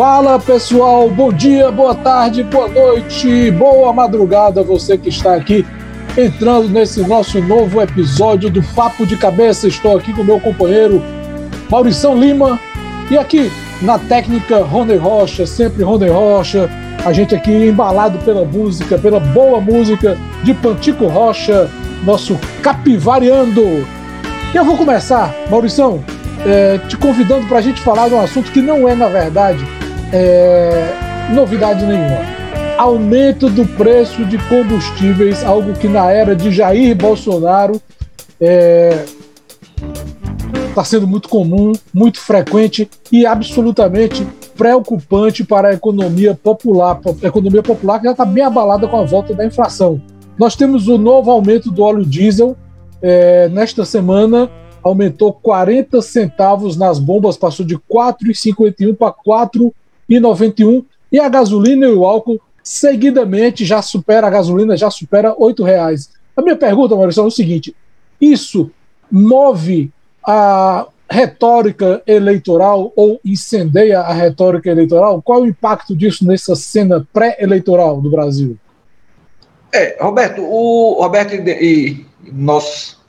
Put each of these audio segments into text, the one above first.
Fala pessoal, bom dia, boa tarde, boa noite, boa madrugada, você que está aqui entrando nesse nosso novo episódio do Papo de Cabeça. Estou aqui com meu companheiro Maurição Lima e aqui na técnica Rony Rocha, sempre Rony Rocha. A gente aqui embalado pela música, pela boa música de Pantico Rocha, nosso capivariando. Eu vou começar, Maurição, é, te convidando para a gente falar de um assunto que não é, na verdade, é, novidade nenhuma. Aumento do preço de combustíveis, algo que na era de Jair Bolsonaro está é, tá sendo muito comum, muito frequente e absolutamente preocupante para a economia popular, a economia popular que já está bem abalada com a volta da inflação. Nós temos o novo aumento do óleo diesel. É, nesta semana aumentou 40 centavos nas bombas, passou de 4,51 para 4 e 91 e a gasolina e o álcool seguidamente já supera a gasolina já supera oito reais. A minha pergunta, Maurício, é o seguinte: isso move a retórica eleitoral ou incendeia a retórica eleitoral? Qual é o impacto disso nessa cena pré-eleitoral do Brasil? É, Roberto, o Roberto e, e nossos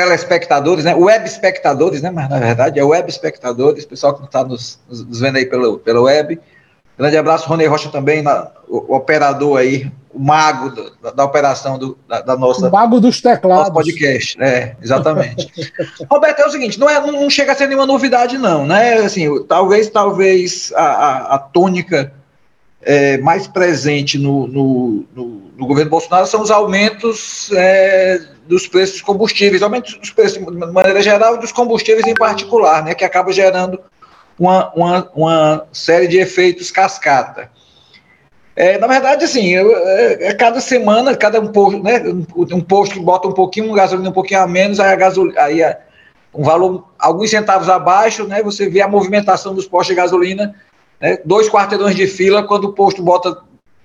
telespectadores, né, web espectadores, né, mas na verdade é web espectadores, pessoal que está nos, nos, vendo aí pelo, pela web. Grande abraço, Rony Rocha também, na, o, o, operador aí, o mago do, da, da, operação do, da, da, nossa. O mago dos teclados. podcast, é, exatamente. Roberto, é o seguinte, não, é, não, não, chega a ser nenhuma novidade, não, né? Assim, talvez, talvez a, a, a tônica é, mais presente no, no, no, no, governo Bolsonaro são os aumentos é, dos preços dos combustíveis, aumentos dos preços de maneira geral e dos combustíveis em particular, né, que acaba gerando uma, uma, uma série de efeitos cascata. É, na verdade, assim, é, é, cada semana, cada um posto, né, um posto que bota um pouquinho, um gasolina um pouquinho a menos, aí a gasolina, aí a, um valor, alguns centavos abaixo, né, você vê a movimentação dos postos de gasolina né, dois quarteirões de fila quando o posto bota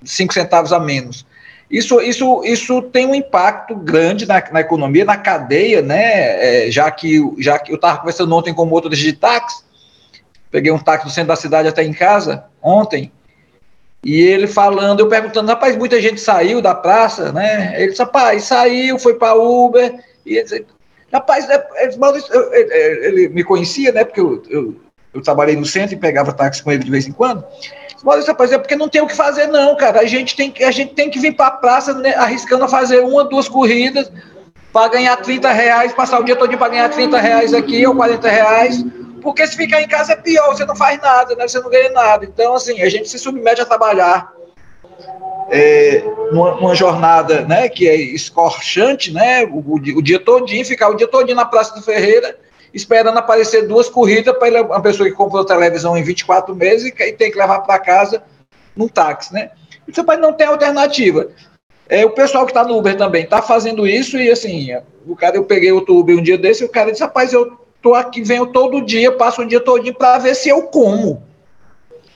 cinco centavos a menos. Isso, isso, isso tem um impacto grande na, na economia, na cadeia, né? É, já que, já que eu estava conversando ontem com o motorista de táxi, peguei um táxi no centro da cidade até em casa, ontem, e ele falando, eu perguntando, rapaz, muita gente saiu da praça, né? Ele disse, rapaz, saiu, foi para Uber, e ele disse, rapaz, é, é, ele, ele, me conhecia, né? Porque eu, eu eu trabalhei no centro e pegava táxi com ele de vez em quando. Mas, rapaz, é porque não tem o que fazer, não, cara. A gente tem, a gente tem que vir para a praça né, arriscando a fazer uma, duas corridas para ganhar 30 reais, passar o dia todo para ganhar 30 reais aqui ou 40 reais. Porque se ficar em casa é pior, você não faz nada, né? Você não ganha nada. Então, assim, a gente se submete a trabalhar é, jornada né, que é escorchante, né? O, o, o dia todinho, ficar o dia todinho na Praça do Ferreira esperando aparecer duas corridas para uma pessoa que comprou televisão em 24 meses e tem que levar para casa num táxi, né? Isso pai não tem alternativa. É, o pessoal que está no Uber também está fazendo isso e assim, o cara, eu peguei outro Uber um dia desse e o cara disse, rapaz, eu tô aqui, venho todo dia, passo o dia todinho para ver se eu como.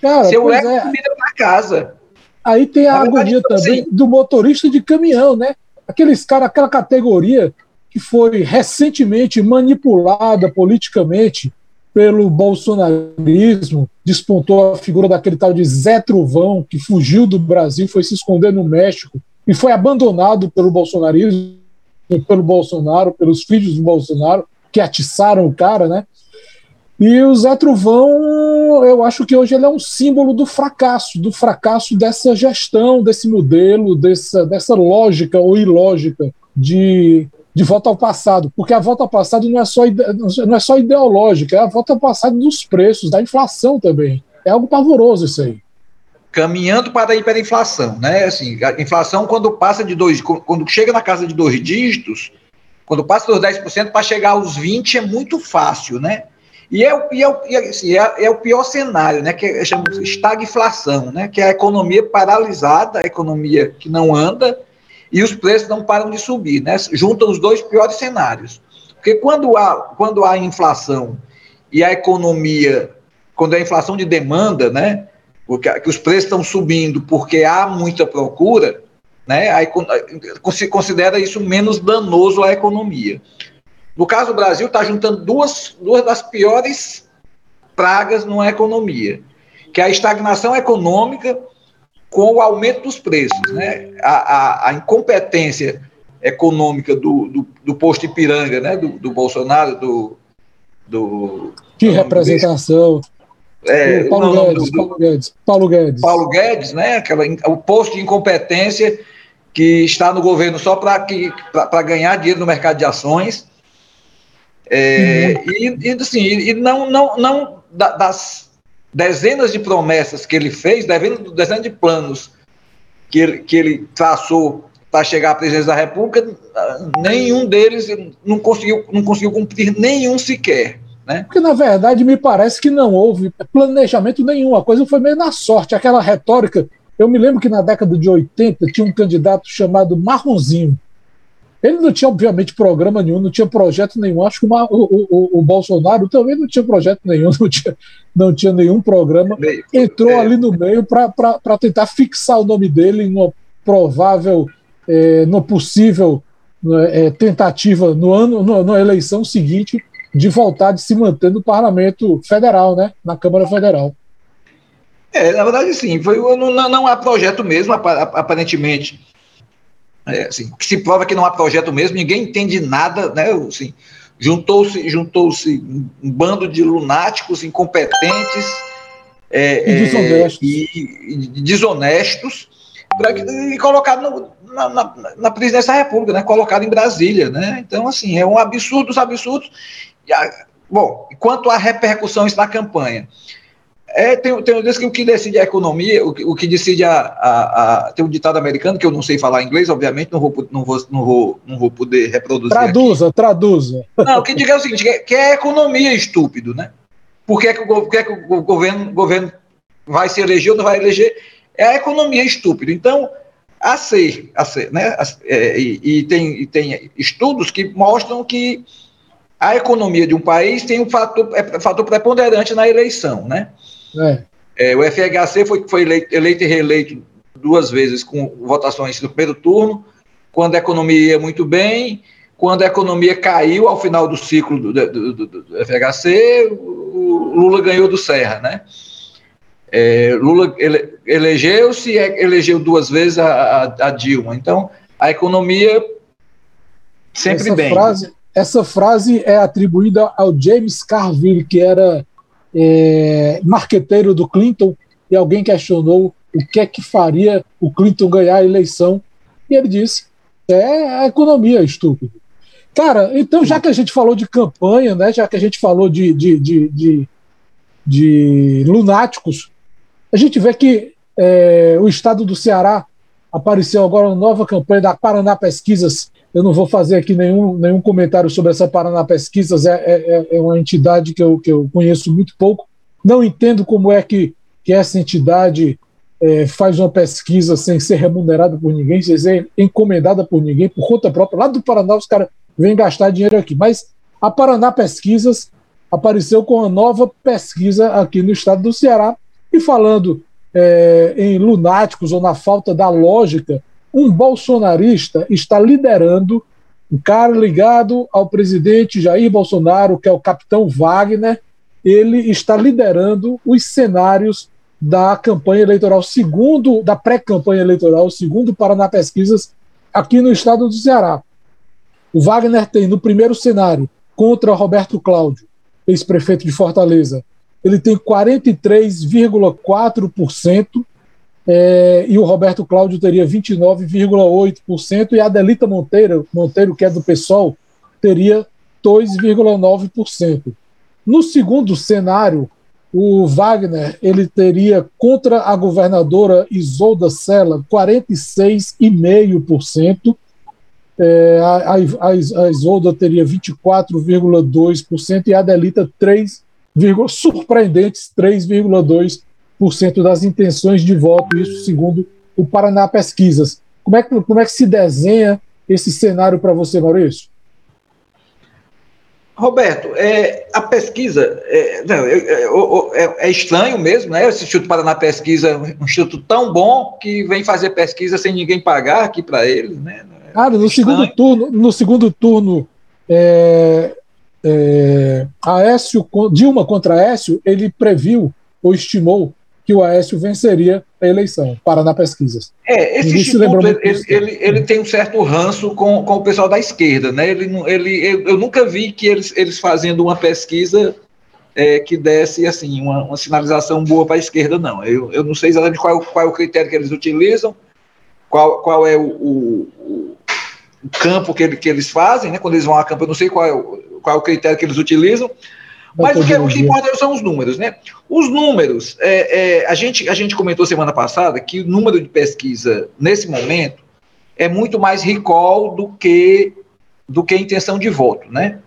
Cara, se eu levo é. comida para casa. Aí tem a agonia tipo também assim, do motorista de caminhão, né? Aqueles caras, aquela categoria que foi recentemente manipulada politicamente pelo bolsonarismo, despontou a figura daquele tal de Zé Trovão, que fugiu do Brasil, foi se esconder no México e foi abandonado pelo bolsonarismo, pelo Bolsonaro, pelos filhos do Bolsonaro, que atiçaram o cara, né? E o Zé Trovão, eu acho que hoje ele é um símbolo do fracasso, do fracasso dessa gestão, desse modelo, dessa, dessa lógica ou ilógica de de volta ao passado, porque a volta ao passado não é só, não é só ideológica, é a volta ao passado dos preços, da inflação também. É algo pavoroso isso aí. Caminhando para a hiperinflação, né? Assim, a inflação, quando passa de dois, quando chega na casa de dois dígitos, quando passa dos 10% para chegar aos 20% é muito fácil, né? E é, é, e é, assim, é, é, o pior cenário, né? Que é, chamamos estagflação, né? Que é a economia paralisada, a economia que não anda, e os preços não param de subir, né? Juntam os dois piores cenários. Porque quando há, quando há inflação e a economia, quando a inflação de demanda, né? Porque que os preços estão subindo porque há muita procura, né? Aí se considera isso menos danoso à economia. No caso do Brasil, está juntando duas, duas das piores pragas numa economia, que é a estagnação econômica com o aumento dos preços. Né? A, a, a incompetência econômica do, do, do posto Ipiranga, né? do, do Bolsonaro, do, do. Que representação! É, Paulo, não, Guedes, do, Paulo, Guedes, Paulo Guedes. Paulo Guedes, né? Aquela, o posto de incompetência que está no governo só para ganhar dinheiro no mercado de ações. É, uhum. e, e, assim, e não, não, não das dezenas de promessas que ele fez, dezenas de planos que ele, que ele traçou para chegar à presidência da República, nenhum deles não conseguiu, não conseguiu cumprir nenhum sequer. Né? Porque, na verdade, me parece que não houve planejamento nenhum. A coisa foi meio na sorte. Aquela retórica. Eu me lembro que na década de 80 tinha um candidato chamado Marronzinho. Ele não tinha, obviamente, programa nenhum, não tinha projeto nenhum. Acho que o, o, o, Bolsonaro também não tinha projeto nenhum, não tinha, não tinha nenhum programa. Entrou é. ali no meio para tentar fixar o nome dele em uma provável é, no possível é, tentativa no ano, no, na eleição seguinte, de voltar de se manter no parlamento federal, né, na Câmara Federal. É, na verdade, sim, foi, não, não há projeto mesmo, aparentemente. É, assim, que se prova que não há projeto mesmo, ninguém entende nada, né? Assim, juntou-se juntou-se um bando de lunáticos incompetentes é, e desonestos, é, e, e desonestos pra, e colocado no, na, na, na, presidência da República, né, colocado em Brasília. Né? Então, assim, é um absurdo, os absurdos. E a, bom, quanto à repercussão isso na campanha. É, tem, tem que o que decide a economia, o que, o que decide a, a, a, Tem um ditado americano que eu não sei falar inglês, obviamente, não vou, não vou, não vou, não vou poder reproduzir. Traduza, aqui. traduza. Não, o que diga é o seguinte: que, que é a economia estúpido, né? Por que, é que, o, que, é que o governo, governo vai se eleger ou não vai eleger? É a economia estúpida. Então, a ser, a ser né? É, e, e, tem, e tem estudos que mostram que a economia de um país tem um fator, é, fator preponderante na eleição, né? É. É, o FHC foi, foi eleito, eleito, e reeleito duas vezes com votações no primeiro turno, quando a economia ia muito bem, quando a economia caiu ao final do ciclo do, do, do, do FHC, o Lula ganhou do Serra, né? É, Lula ele, elegeu-se e elegeu duas vezes a, a, a, Dilma. Então, a economia sempre essa bem. Frase, essa frase é atribuída ao James Carville, que era é, marqueteiro do Clinton, e alguém questionou o que é que faria o Clinton ganhar a eleição. E ele disse: é a economia, estúpido. Cara, então já que a gente falou de campanha, né, já que a gente falou de, de, de, de, de lunáticos, a gente vê que é, o estado do Ceará apareceu agora uma nova campanha da Paraná Pesquisas. Eu não vou fazer aqui nenhum, nenhum comentário sobre essa Paraná Pesquisas, é, é, é, é uma entidade que eu, que eu conheço muito pouco. Não entendo como é que, que essa entidade é, faz uma pesquisa sem ser remunerada por ninguém, sem ser encomendada por ninguém, por conta própria. Lá do Paraná, os caras vêm gastar dinheiro aqui. Mas a Paraná Pesquisas apareceu com uma nova pesquisa aqui no estado do Ceará, e falando é, em lunáticos ou na falta da lógica, um bolsonarista está liderando, um cara ligado ao presidente Jair Bolsonaro, que é o capitão Wagner, ele está liderando os cenários da campanha eleitoral, segundo, da pré-campanha eleitoral, segundo Paraná Pesquisas, aqui no estado do Ceará. O Wagner tem no primeiro cenário, contra Roberto Cláudio, ex-prefeito de Fortaleza, ele tem 43,4%, é, e o Roberto Cláudio teria 29,8%, e a Adelita Monteiro, Monteiro, que é do PSOL, teria 2,9%. No segundo cenário, o Wagner ele teria contra a governadora Isolda Sela 46,5%, é, a, a, a Isolda teria 24,2% e a Adelita 3,5% surpreendentes 3,2% das intenções de voto, isso segundo o Paraná Pesquisas. Como é que, como é que se desenha esse cenário para você, Maurício? Roberto, é, a pesquisa é, não, é, é, é, estranho mesmo, né? Esse Instituto Paraná Pesquisa é um instituto tão bom que vem fazer pesquisa sem ninguém pagar aqui para ele, né? Cara, no segundo turno, no segundo turno é, é, Aécio, Dilma contra Aécio, ele previu ou estimou que o Aécio venceria a eleição, Paraná Pesquisas. É, esse instituto, ele, ele, ele, tem um certo ranço com, com o pessoal da esquerda, né? Ele, ele, eu nunca vi que eles, eles fazendo uma pesquisa é, que desse assim uma, uma sinalização boa para a esquerda, não. Eu, eu não sei exatamente qual, qual é o critério que eles utilizam, qual, qual é o, o, o campo que, ele, que eles fazem, né? Quando eles vão a campo, eu não sei qual é o, qual é o critério que eles utilizam, mas o que, o que importa são os números, né? Os números, é, é, a, gente, a gente comentou semana passada que o número de pesquisa, nesse momento, é muito mais recall do que, do que intenção de voto, né?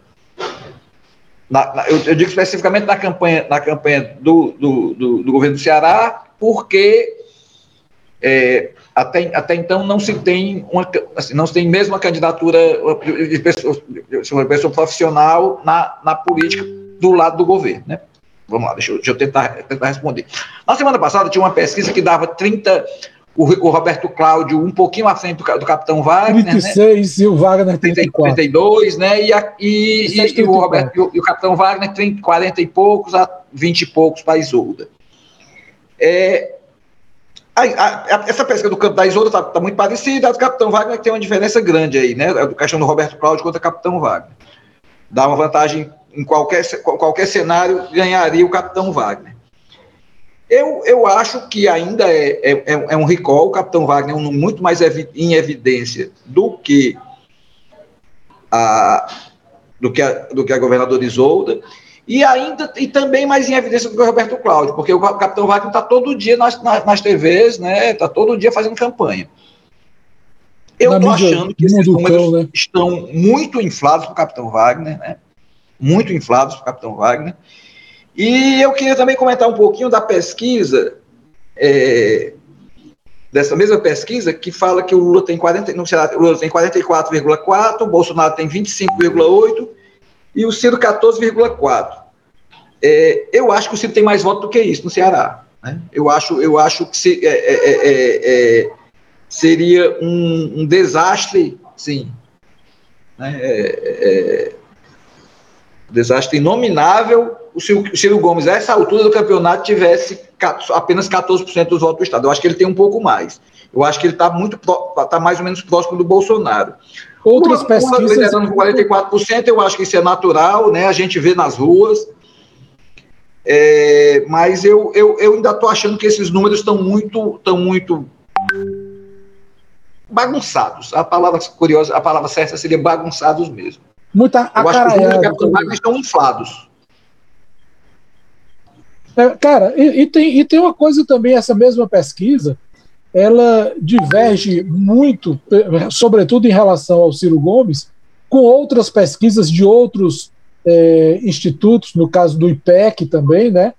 Na, na, eu, eu, digo especificamente na campanha, na campanha do, do, do, do governo do Ceará, porque é, até, até então não se tem uma, assim, não se tem mesmo uma candidatura de pessoa, de pessoa profissional na, na política do lado do governo, né? Vamos lá, deixa eu, deixa eu tentar, tentar responder. Na semana passada tinha uma pesquisa que dava 30, o, o Roberto Cláudio um pouquinho à frente do, do Capitão Wagner, 36 né? e o Wagner 34. 32, né? E, a, e, e, e o Roberto e o, e o, Capitão Wagner 30, 40 e poucos a 20 e poucos para Isolda. É, a, a, essa pesca do campo da Isolda está tá muito parecida, a do Capitão Wagner tem uma diferença grande aí, né? A questão do Roberto Cláudio contra o Capitão Wagner. Dá uma vantagem em qualquer, qualquer cenário, ganharia o Capitão Wagner. Eu, eu acho que ainda é, é, é, é um recall, o Capitão Wagner é um muito mais evi em evidência do que a, do que a, do que a governadora Isolda, e ainda e também mais em evidência do que o Roberto Cláudio, porque o Capitão Wagner está todo dia nas, nas, nas TVs, né? Está todo dia fazendo campanha. Eu estou achando que esses números né? estão muito inflados para o Capitão Wagner, né? Muito inflados para o Capitão Wagner. E eu queria também comentar um pouquinho da pesquisa, é, dessa mesma pesquisa, que fala que o Lula tem, 40, no Senado, o Lula tem 44,4%, o Bolsonaro tem 25,8% e o Ciro 14,4%. É, eu acho que o Ciro tem mais votos do que isso no Ceará. Né? Eu, acho, eu acho que se, é, é, é, é seria um, um, desastre, sim. Né? Desastre inominável o Ciro, Gomes, a essa altura do campeonato, tivesse apenas 14% dos votos do Estado. Eu acho que ele tem um pouco mais. Eu acho que ele está muito está mais ou menos próximo do Bolsonaro. Outras Lula, pesquisas. Lula liderando com 44%, eu acho que isso é natural, né? A gente vê nas ruas. É, mas eu, eu, eu ainda estou achando que esses números estão muito, estão muito bagunçados. A palavra curiosa, a palavra certa seria bagunçados mesmo muita acaraiada. Os estão inflados. É, cara, e, e, tem, e tem uma coisa também, essa mesma pesquisa, ela diverge muito, sobretudo em relação ao Ciro Gomes, com outras pesquisas de outros é, institutos, no caso do IPEC também, né,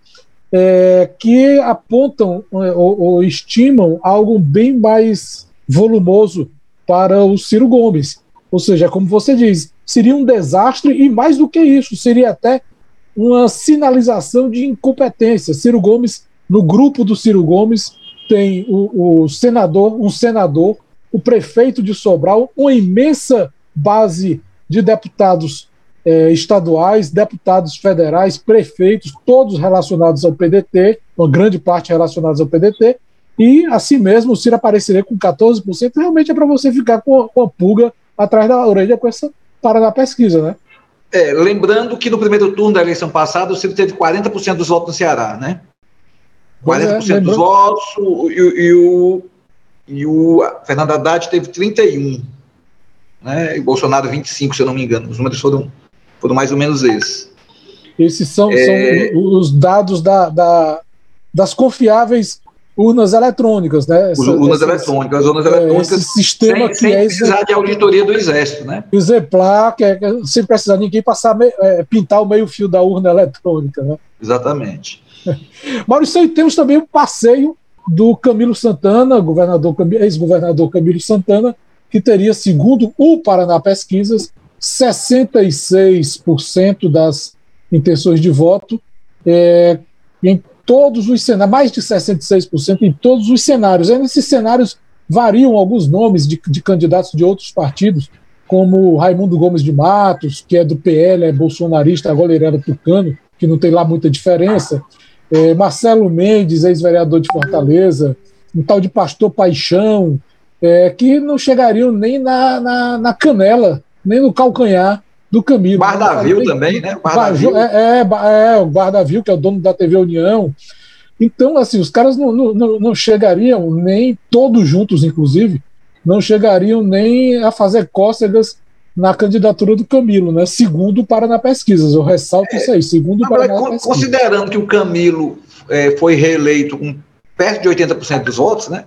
é, que apontam é, ou, ou estimam algo bem mais volumoso para o Ciro Gomes. Ou seja, como você diz, seria um desastre e, mais do que isso, seria até uma sinalização de incompetência. Ciro Gomes, no grupo do Ciro Gomes, tem o, o senador, um senador, o prefeito de Sobral, uma imensa base de deputados eh, estaduais, deputados federais, prefeitos, todos relacionados ao PDT, uma grande parte relacionados ao PDT, e assim mesmo o Ciro apareceria com 14%, realmente é para você ficar com, com a pulga atrás da orelha com essa para na pesquisa, né? É, lembrando que no primeiro turno da eleição passada o Ciro teve 40% dos votos no Ceará, né? 40% é, dos votos e, e, o, e o Fernando Haddad teve 31%, né? E o Bolsonaro 25%, se eu não me engano. Os números foram, foram mais ou menos esses. Esses são, é... são os dados da, da, das confiáveis urnas eletrônicas, né? Essa, urnas essas, eletrônicas, urnas é, eletrônicas. Esse sistema sem, que sem é precisar de auditoria do Exército, né? Exemplar, que é, sem precisar ninguém passar é, pintar o meio fio da urna eletrônica, né? Exatamente. Maurício, temos também o passeio do Camilo Santana, governador ex-governador Camilo Santana, que teria, segundo o Paraná Pesquisas, 66% das intenções de voto, é, em todos os cenários, mais de 66% em todos os cenários. E nesses cenários variam alguns nomes de, de candidatos de outros partidos, como Raimundo Gomes de Matos, que é do PL, é bolsonarista, agora ele era tucano, que não tem lá muita diferença, é, Marcelo Mendes, ex-vereador de Fortaleza, um tal de Pastor Paixão, é, que não chegariam nem na, na, na, canela, nem no calcanhar do Camilo. Guardavil também, né? Guardavil. É, é, é, o Guardavil, que é o dono da TV União. Então, assim, os caras não, não, não chegariam nem, todos juntos, inclusive, não chegariam nem a fazer cócegas na candidatura do Camilo, né? Segundo o Paraná Pesquisas. Eu ressalto é, isso aí, segundo o Paraná Pesquisas. Considerando que o Camilo é, foi reeleito com perto de 80% dos votos, né?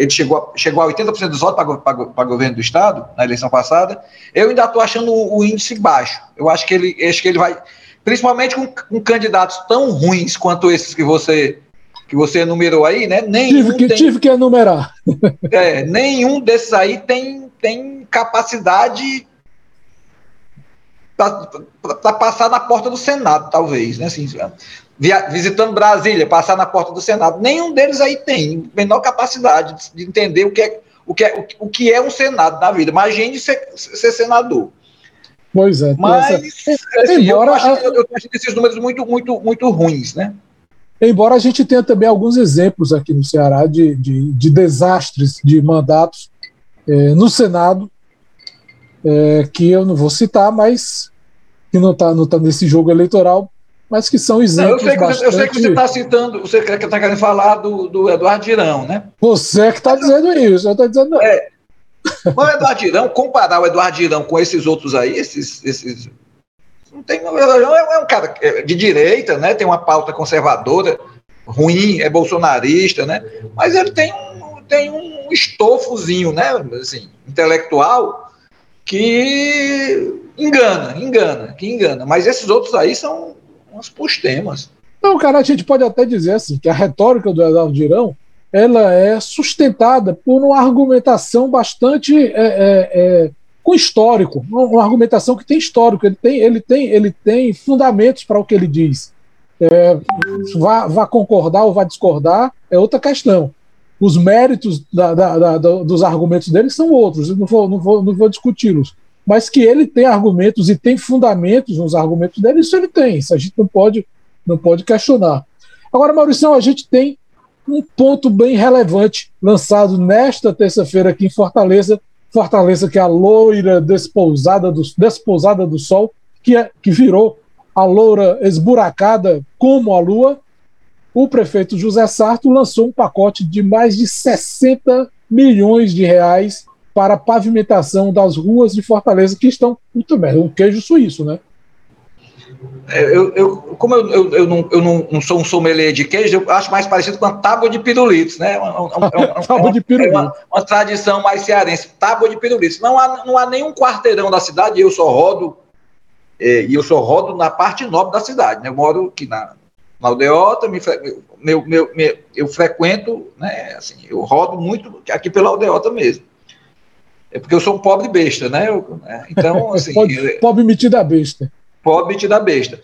Ele chegou a, chegou a 80% dos votos para governo do Estado na eleição passada. Eu ainda estou achando o, o, índice baixo. Eu acho que ele, acho que ele vai, principalmente com, com candidatos tão ruins quanto esses que você que você enumerou aí, né? Nenhum tive que, tem, tive que enumerar. É, nenhum desses aí tem, tem capacidade para passar na porta do Senado, talvez, né? Assim, via, visitando Brasília, passar na porta do Senado. Nenhum deles aí tem menor capacidade de, de entender o que, é, o, que é, o, que é um Senado na vida. Imagine ser, ser senador. Pois é. Mas, essa... assim, Embora, eu, acho, eu, eu acho esses números muito, muito, muito ruins, né? Embora a gente tenha também alguns exemplos aqui no Ceará de, de, de desastres de mandatos é, no Senado, é, que eu não vou citar, mas que não está não tá nesse jogo eleitoral, mas que são exemplos. Não, eu, sei que bastante... eu sei que você está citando, você está querendo falar do, do Eduardo Girão, né? Você que está dizendo isso, eu estou dizendo. É, o Eduardo Girão, comparar o Eduardo Girão com esses outros aí, esses, esses não tem, é um cara de direita, né? Tem uma pauta conservadora, ruim, é bolsonarista, né? Mas ele tem um, tem um estofozinho, né? Assim, intelectual que engana, engana, que engana. Mas esses outros aí são uns postemas. Não, cara, a gente pode até dizer assim que a retórica do Eduardo Girão ela é sustentada por uma argumentação bastante é, é, é com histórico, uma argumentação que tem histórico, ele tem, ele tem, ele tem fundamentos para o que ele diz. É, vá, vá, concordar ou vá discordar é outra questão. Os méritos da, da, da, dos argumentos dele são outros, não vou, não vou, não vou discuti-los. Mas que ele tem argumentos e tem fundamentos nos argumentos dele, isso ele tem, isso a gente não pode, não pode questionar. Agora, Maurício, a gente tem um ponto bem relevante lançado nesta terça-feira aqui em Fortaleza, Fortaleza, que é a loira despousada do, despousada do sol, que, é, que virou a loura esburacada como a lua, o prefeito José Sarto lançou um pacote de mais de 60 milhões de reais para a pavimentação das ruas de Fortaleza, que estão muito bem, um queijo suíço, né? É, eu, eu, como eu, eu, eu, não, eu não, não, sou um sommelier de queijo, eu acho mais parecido com a tábua de pirulitos, né? Uma, uma, tábua de pirulitos. Uma, uma, tradição mais cearense, tábua de pirulitos. Não há, não há nenhum quarteirão da cidade, eu só rodo, é, e eu só rodo na parte nobre da cidade, né? Eu moro aqui na, na Aldeota, me, meu, meu, meu, eu frequento, né? Assim, eu rodo muito aqui pela Aldeota mesmo. É porque eu sou um pobre besta, né? Eu, né? Então, assim. pobre, pobre metido a besta pobre da besta.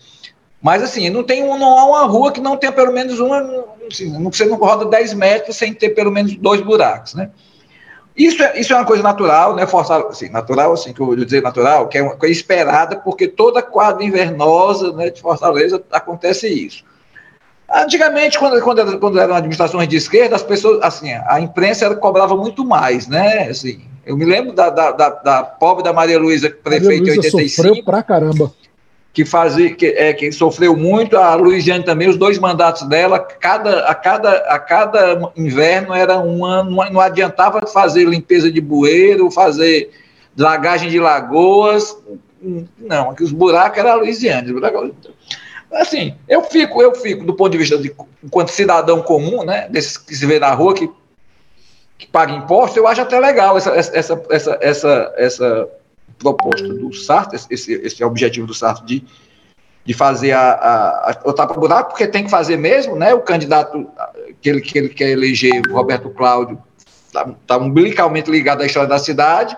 Mas assim, não tem um, não há uma rua que não tenha pelo menos uma. Assim, você não roda 10 metros sem ter pelo menos dois buracos, né? Isso é, isso é uma coisa natural, né? Forçar, assim, natural, assim, que eu vou dizer natural, que é uma coisa esperada, porque toda quadra invernosa né, de Fortaleza acontece isso. Antigamente, quando, quando, quando eram administrações de esquerda, as pessoas, assim, a imprensa cobrava muito mais, né? Assim, eu me lembro da, da, da, da pobre da Maria Luísa, prefeita em 85. Sofreu pra caramba que fazia que, é, que sofreu muito, a Luiziane também, os dois mandatos dela, cada, a, cada, a cada inverno era uma, não, não adiantava fazer limpeza de bueiro, fazer dragagem de lagoas, não, que os buracos eram a Luiziane. Assim, eu fico, eu fico, do ponto de vista de enquanto cidadão comum, né, desses que se vê na rua, que, que paga imposto, eu acho até legal essa, essa, essa, essa, essa proposta do Sartre, esse, esse o objetivo do Sartre de, de fazer a, a, a, o tapa-buraco, porque tem que fazer mesmo, né? O candidato que ele, que ele quer eleger, Roberto Cláudio, está tá umbilicalmente ligado à história da cidade,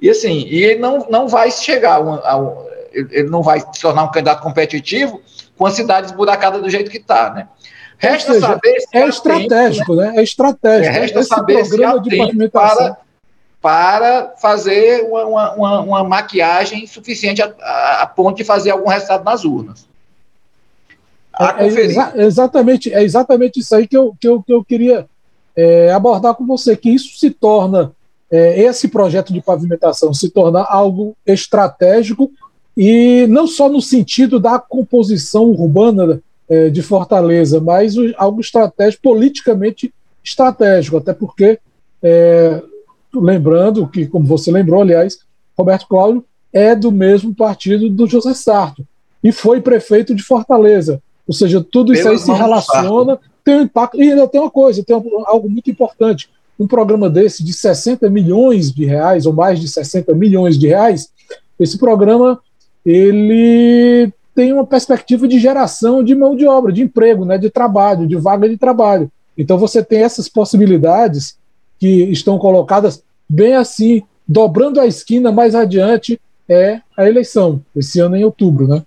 e assim, e ele não, não vai chegar a, a, ele não vai se tornar um candidato competitivo com a cidade esburacada do jeito que está, né? Resta seja, saber se é estratégico, tempo, né? É estratégico. É, resta saber se há tempo para para fazer uma, uma, uma maquiagem suficiente a, a, a, ponto de fazer algum resultado nas urnas. É, é exa exatamente, é exatamente isso aí que eu, que eu, que eu queria é, abordar com você, que isso se torna, é, esse projeto de pavimentação se torna algo estratégico e não só no sentido da composição urbana é, de Fortaleza, mas algo estratégico, politicamente estratégico, até porque, é, lembrando que, como você lembrou, aliás, Roberto Cláudio é do mesmo partido do José Sarto e foi prefeito de Fortaleza. Ou seja, tudo isso aí se relaciona, tem um impacto. E ainda tem uma coisa, tem algo muito importante. Um programa desse de 60 milhões de reais, ou mais de 60 milhões de reais, esse programa ele tem uma perspectiva de geração de mão de obra, de emprego, né, de trabalho, de vaga de trabalho. Então você tem essas possibilidades que estão colocadas bem assim, dobrando a esquina mais adiante é a eleição, esse ano em outubro, né?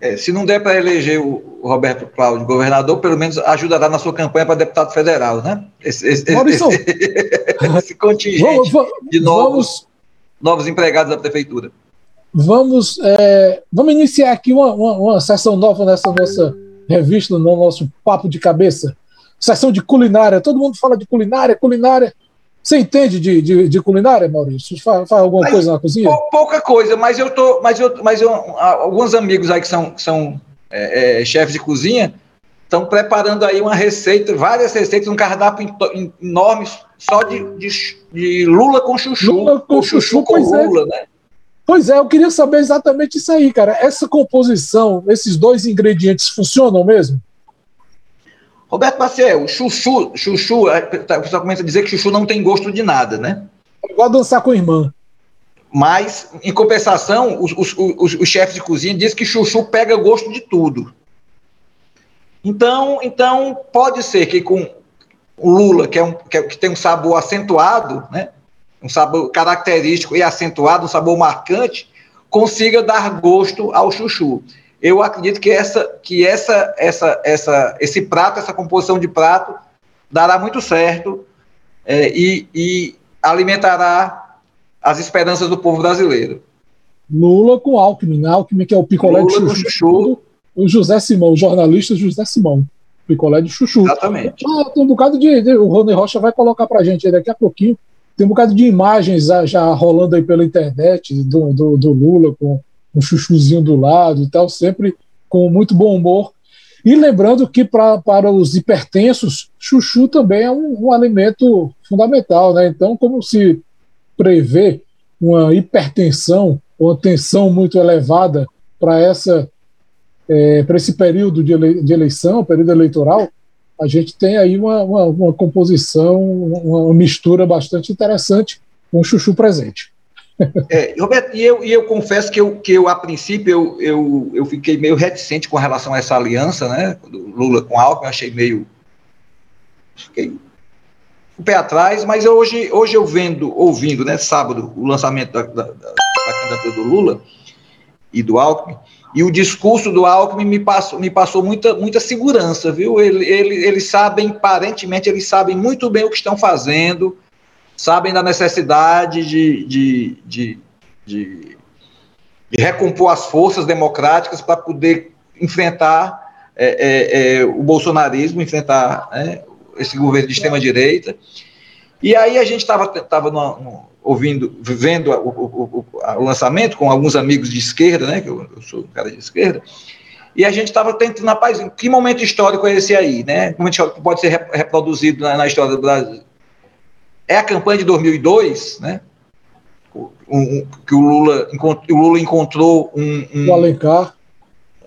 É, se não der para eleger o Roberto Cláudio governador, pelo menos ajudará na sua campanha para deputado federal, né? Esse, esse, esse, esse contingente vamos, de novos, vamos, novos empregados da prefeitura. Vamos, é, vamos iniciar aqui uma, uma, uma, sessão nova nessa nossa revista, no nosso papo de cabeça. Sessão de culinária. Todo mundo fala de culinária, culinária. Você entende de, de, de culinária, Maurício? Faz, faz alguma mas, coisa na cozinha? Pouca coisa, mas eu tô, mas eu, mas eu, alguns amigos aí que são, que são é, é, chefes de cozinha estão preparando aí uma receita, várias receitas, um cardápio enorme só de, de, de lula com chuchu. Lula com chuchu, chuchu com é. lula, é. né? Pois é, eu queria saber exatamente isso aí, cara. Essa composição, esses dois ingredientes funcionam mesmo? Roberto Maciel, chuchu, chuchu, é, tá, o pessoal começa a dizer que chuchu não tem gosto de nada, né? É igual dançar com a irmã. Mas, em compensação, os, os, os, os chefes de cozinha dizem que chuchu pega gosto de tudo. Então, então pode ser que com o lula, que, é um, que, é, que tem um sabor acentuado, né? Um sabor característico e acentuado, um sabor marcante, consiga dar gosto ao chuchu. Eu acredito que essa, que essa, essa, essa, esse prato, essa composição de prato, dará muito certo é, e, e alimentará as esperanças do povo brasileiro. Lula com Alckmin? Alckmin que é o picolé Lula de chuchu, chuchu. O José Simão, o jornalista José Simão. Picolé de chuchu. Exatamente. Ah, tem um bocado de, de. O Rony Rocha vai colocar pra gente daqui a pouquinho tem um bocado de imagens já rolando aí pela internet do, do, do Lula com um chuchuzinho do lado e tal, sempre com muito bom humor. E lembrando que pra, para os hipertensos, chuchu também é um, um alimento fundamental, né? Então, como se prevê uma hipertensão, uma tensão muito elevada para essa é, para esse período de, ele, de eleição, período eleitoral, a gente tem aí uma, uma, uma composição, uma mistura bastante interessante com o chuchu presente. É, Roberto, e eu, e eu confesso que eu, que eu a princípio, eu, eu, eu fiquei meio reticente com relação a essa aliança, né, do Lula com Alckmin, achei meio, fiquei o pé atrás, mas hoje, hoje eu vendo, ouvindo, né, sábado, o lançamento da, da, da candidatura do Lula e do Alckmin, e o discurso do Alckmin me passou, me passou muita, muita segurança, viu? Ele, ele, eles sabem, aparentemente, eles sabem muito bem o que estão fazendo, sabem da necessidade de, de, de, de, de recompor as forças democráticas para poder enfrentar é, é, é, o bolsonarismo, enfrentar né, esse governo de extrema-direita. E aí a gente estava tava ouvindo, vendo o, o, o, lançamento com alguns amigos de esquerda, né, que eu, eu sou um cara de esquerda, e a gente estava tentando, rapaz, que momento histórico é esse aí, né? momento histórico que pode ser reproduzido na, na, história do Brasil. É a campanha de 2002, né? Um, um, que o Lula, o Lula encontrou um, um o Alencar,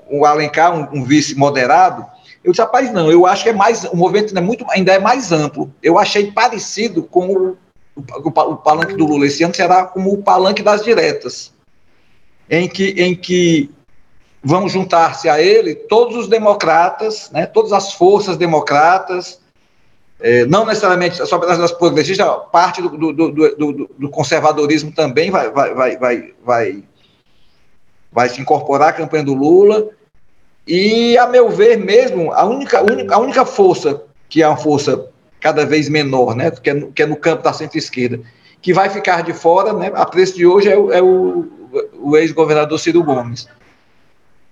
um Alencar, um, um vice moderado. Eu disse, rapaz, não, eu acho que é mais, o movimento é muito, ainda é mais amplo. Eu achei parecido com o o, o, palanque do Lula esse ano será como o palanque das diretas, em que, em que vão juntar-se a ele todos os democratas, né, todas as forças democratas, é, não necessariamente só das progressistas, parte do, do, do, do, conservadorismo também vai, vai, vai, vai, vai, vai se incorporar à campanha do Lula. E, a meu ver mesmo, a única, única, a única força que é uma força cada vez menor, né, que é no, que é no campo da centro-esquerda, que vai ficar de fora, né, a preço de hoje, é, o, é o, o ex-governador Ciro Gomes.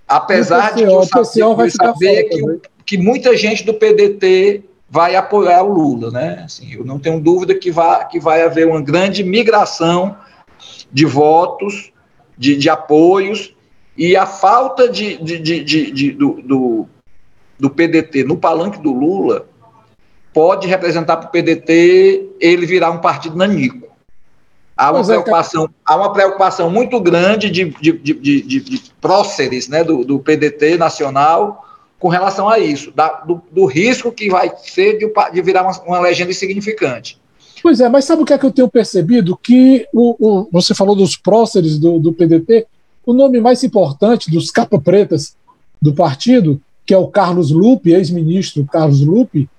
Apesar de que eu saber, saber que, que muita gente do PDT vai apoiar o Lula, né? Assim, eu não tenho dúvida que vai, que vai haver uma grande migração de votos, de, de apoios, e a falta de, de, de, de do, do, do, PDT no palanque do Lula pode representar para o PDT ele virar um partido nanico. Há uma, é, preocupação, há uma preocupação muito grande de, de, de, de, de próceres né, do, do PDT nacional com relação a isso, da, do, do, risco que vai ser de, de virar uma, uma, legenda insignificante. Pois é, mas sabe o que é que eu tenho percebido? Que o, o você falou dos próceres do, do PDT, o nome mais importante dos capa-pretas do partido, que é o Carlos Lupe, ex-ministro Carlos Lupe,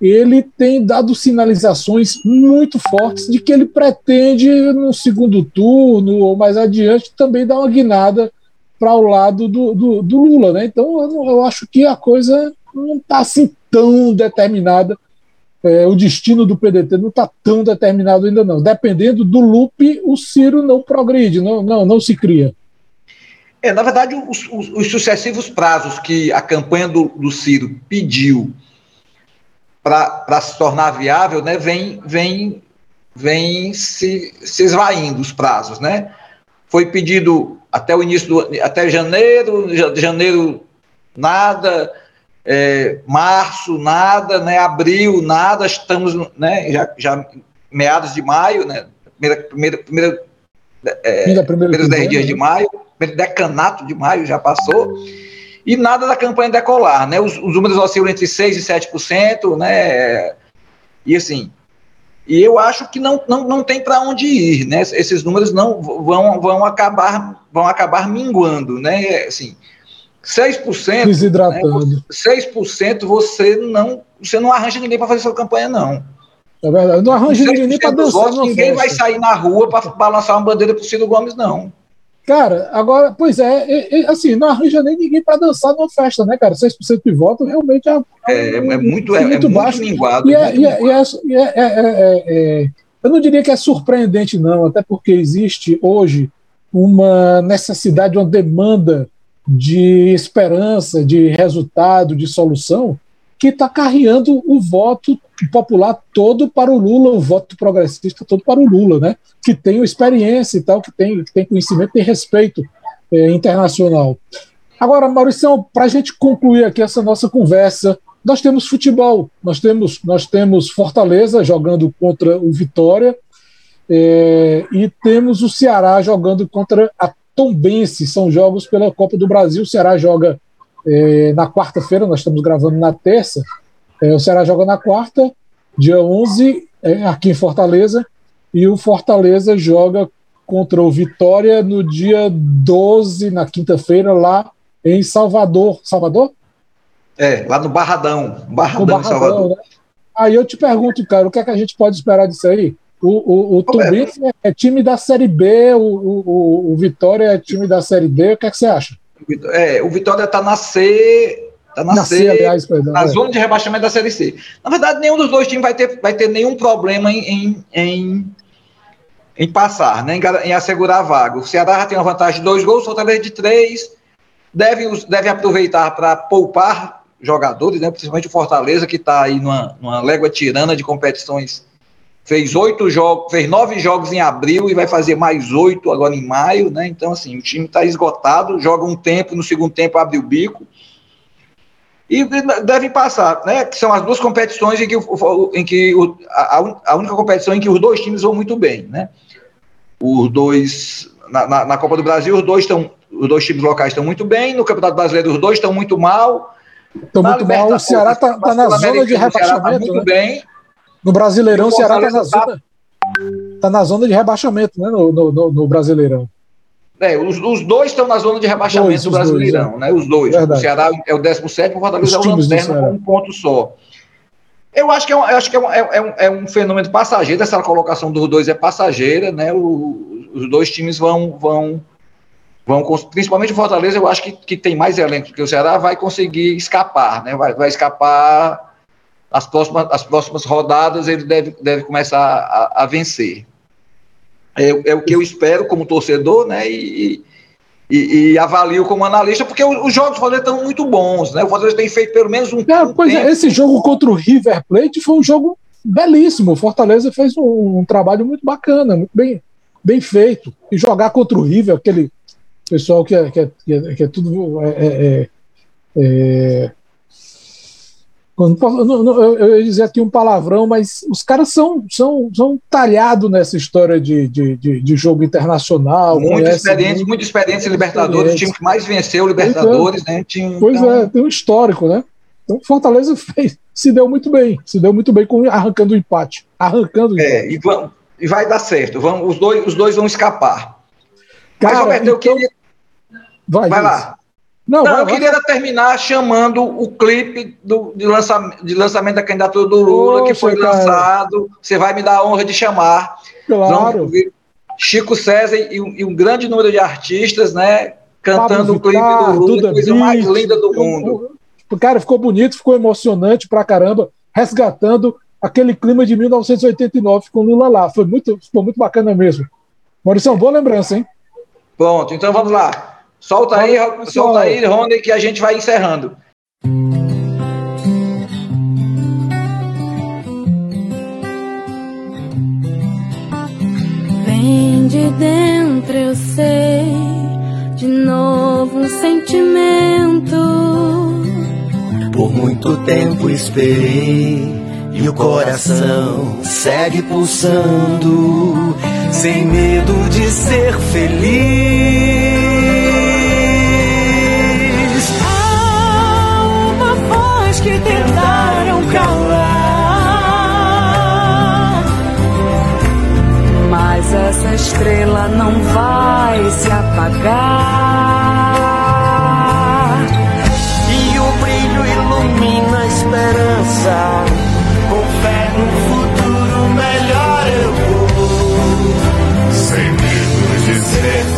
ele tem dado sinalizações muito fortes de que ele pretende, no segundo turno ou mais adiante, também dar uma guinada para o lado do, do, do, Lula. Né? Então, eu, eu acho que a coisa não está assim tão determinada. É, o destino do PDT não está tão determinado ainda não. Dependendo do Lupe, o Ciro não progride, não, não, não se cria. É, na verdade, os, os, os sucessivos prazos que a campanha do, do Ciro pediu para se tornar viável, né, vem, vem, vem se, se esvaindo os prazos, né? Foi pedido até o início do até janeiro, janeiro nada, é, março nada, né, abril nada, estamos né, já, já meados de maio, né, primeira, primeira, primeira, é, primeiros 10 dias de maio, primeiro decanato de maio já passou, e nada da campanha decolar, né, os, os números oscilam entre 6% e 7%, né, e assim, e eu acho que não, não, não tem para onde ir, né? Esses números não vão, vão acabar vão acabar minguando, né? Assim, 6%, Desidratando. Né? 6% você não você não arranja ninguém para fazer sua campanha não. É verdade, não arranja ninguém para dançar. Votos, ninguém vai sair na rua para balançar uma bandeira para o Ciro Gomes não. Cara, agora, pois é, é, é, assim, não arranja nem ninguém para dançar numa festa, né, cara? 6% de voto realmente é, é, é muito, é, muito baixo. Muito minguado, é, e, é, eu não diria que é surpreendente, não, até porque existe hoje uma necessidade, uma demanda de esperança, de resultado, de solução, que está carreando o voto popular todo para o Lula, o voto progressista todo para o Lula, né? Que tem experiência e tal, que tem, que tem conhecimento, tem respeito é, internacional. Agora, Maurício, para a gente concluir aqui essa nossa conversa, nós temos futebol, nós temos, nós temos Fortaleza jogando contra o Vitória é, e temos o Ceará jogando contra a Tombense. São jogos pela Copa do Brasil. O Ceará joga é, na quarta-feira, nós estamos gravando na terça. É, o Ceará joga na quarta, dia 11, é, aqui em Fortaleza, e o Fortaleza joga contra o Vitória no dia 12, na quinta-feira, lá em Salvador. Salvador? É, lá no Barradão. Barradão, no Barradão Salvador. Né? Aí eu te pergunto, cara, o que é que a gente pode esperar disso aí? O, o, o Tubice é time da Série B, o, o, o Vitória é time da Série D, o que é que você acha? É, o Vitória está na C, Tá na, na C, C, aliás, perdão, na é. zona de rebaixamento da Série C. Na verdade, nenhum dos dois times vai ter, vai ter nenhum problema em, em, em, em passar, né, em, em, assegurar a vaga. O Ceará já tem uma vantagem de dois gols, Fortaleza de três. Deve, deve aproveitar para poupar jogadores, né, principalmente o Fortaleza, que está aí numa, numa légua tirana de competições. Fez oito jogos, fez nove jogos em abril e vai fazer mais oito agora em maio, né? Então, assim, o time está esgotado, joga um tempo, no segundo tempo abre o bico e devem passar, né? Que são as duas competições em que, em que a, a, única competição em que os dois times vão muito bem, né? Os dois na, na, na Copa do Brasil, os dois estão, os dois times locais estão muito bem. No Campeonato Brasileiro, os dois estão muito mal. Estão muito mal. O Ceará está tá na zona de tá rebaixamento. Tá muito né? bem. No Brasileirão, o Ceará está na zona. Tá na zona de rebaixamento, né? no, no, no Brasileirão. É, os, os dois estão na zona de rebaixamento dois, do Brasileirão, dois, é. né? Os dois. Verdade. O Ceará é o 17, o Fortaleza é o Lanterna com um ponto só. Eu acho que, é um, acho que é, um, é, um, é um fenômeno passageiro, essa colocação dos dois é passageira, né? O, os dois times vão, vão, vão principalmente o Fortaleza, eu acho que, que tem mais elenco que o Ceará, vai conseguir escapar, né? Vai, vai escapar as próximas, as próximas rodadas, ele deve, deve começar a, a vencer. É, é o que eu espero como torcedor, né? E, e, e avalio como analista, porque os jogos do Fortaleza estão muito bons, né? O Fortaleza tem feito pelo menos um. É, pois é, esse jogo contra o River Plate foi um jogo belíssimo. O Fortaleza fez um, um, trabalho muito bacana, muito bem, bem feito. E jogar contra o River, aquele pessoal que é, que é, que é, que é tudo. É, é, é eu ia dizer aqui um palavrão, mas os caras são, são, são talhados nessa história de, de, de, de jogo internacional. Muito experiente, muito experiente em Libertadores, o time que mais venceu Libertadores, pois né? Time, pois então... é, tem um histórico, né? Então Fortaleza fez, se deu muito bem, se deu muito bem com arrancando o empate. Arrancando o é, empate. E, e vai dar certo. Vamos, os, dois, os dois vão escapar. Cara, Mas, Roberto, então... eu queria. Vai, vai lá. Não, Não eu queria terminar chamando o clipe do, de, lançamento, de lançamento da candidatura do Lula, Poxa, que foi cara. lançado. Você vai me dar a honra de chamar. Claro. Chico César e um, e um, grande número de artistas, né? Cantando o clipe do Lula, a coisa mais linda do mundo. O cara ficou bonito, ficou emocionante pra caramba, resgatando aquele clima de 1989 com Lula lá. Foi muito, ficou muito bacana mesmo. Maurício, boa lembrança, hein? Pronto, então vamos lá. Solta aí, solta aí, Rony, que a gente vai encerrando. Vem de dentro, eu sei, de novo um sentimento. Por muito tempo esperei e o coração segue pulsando, sem medo de ser feliz. Estrela não vai se apagar. E o brilho ilumina a esperança. Com fé no futuro melhor eu vou. Sem medo de ser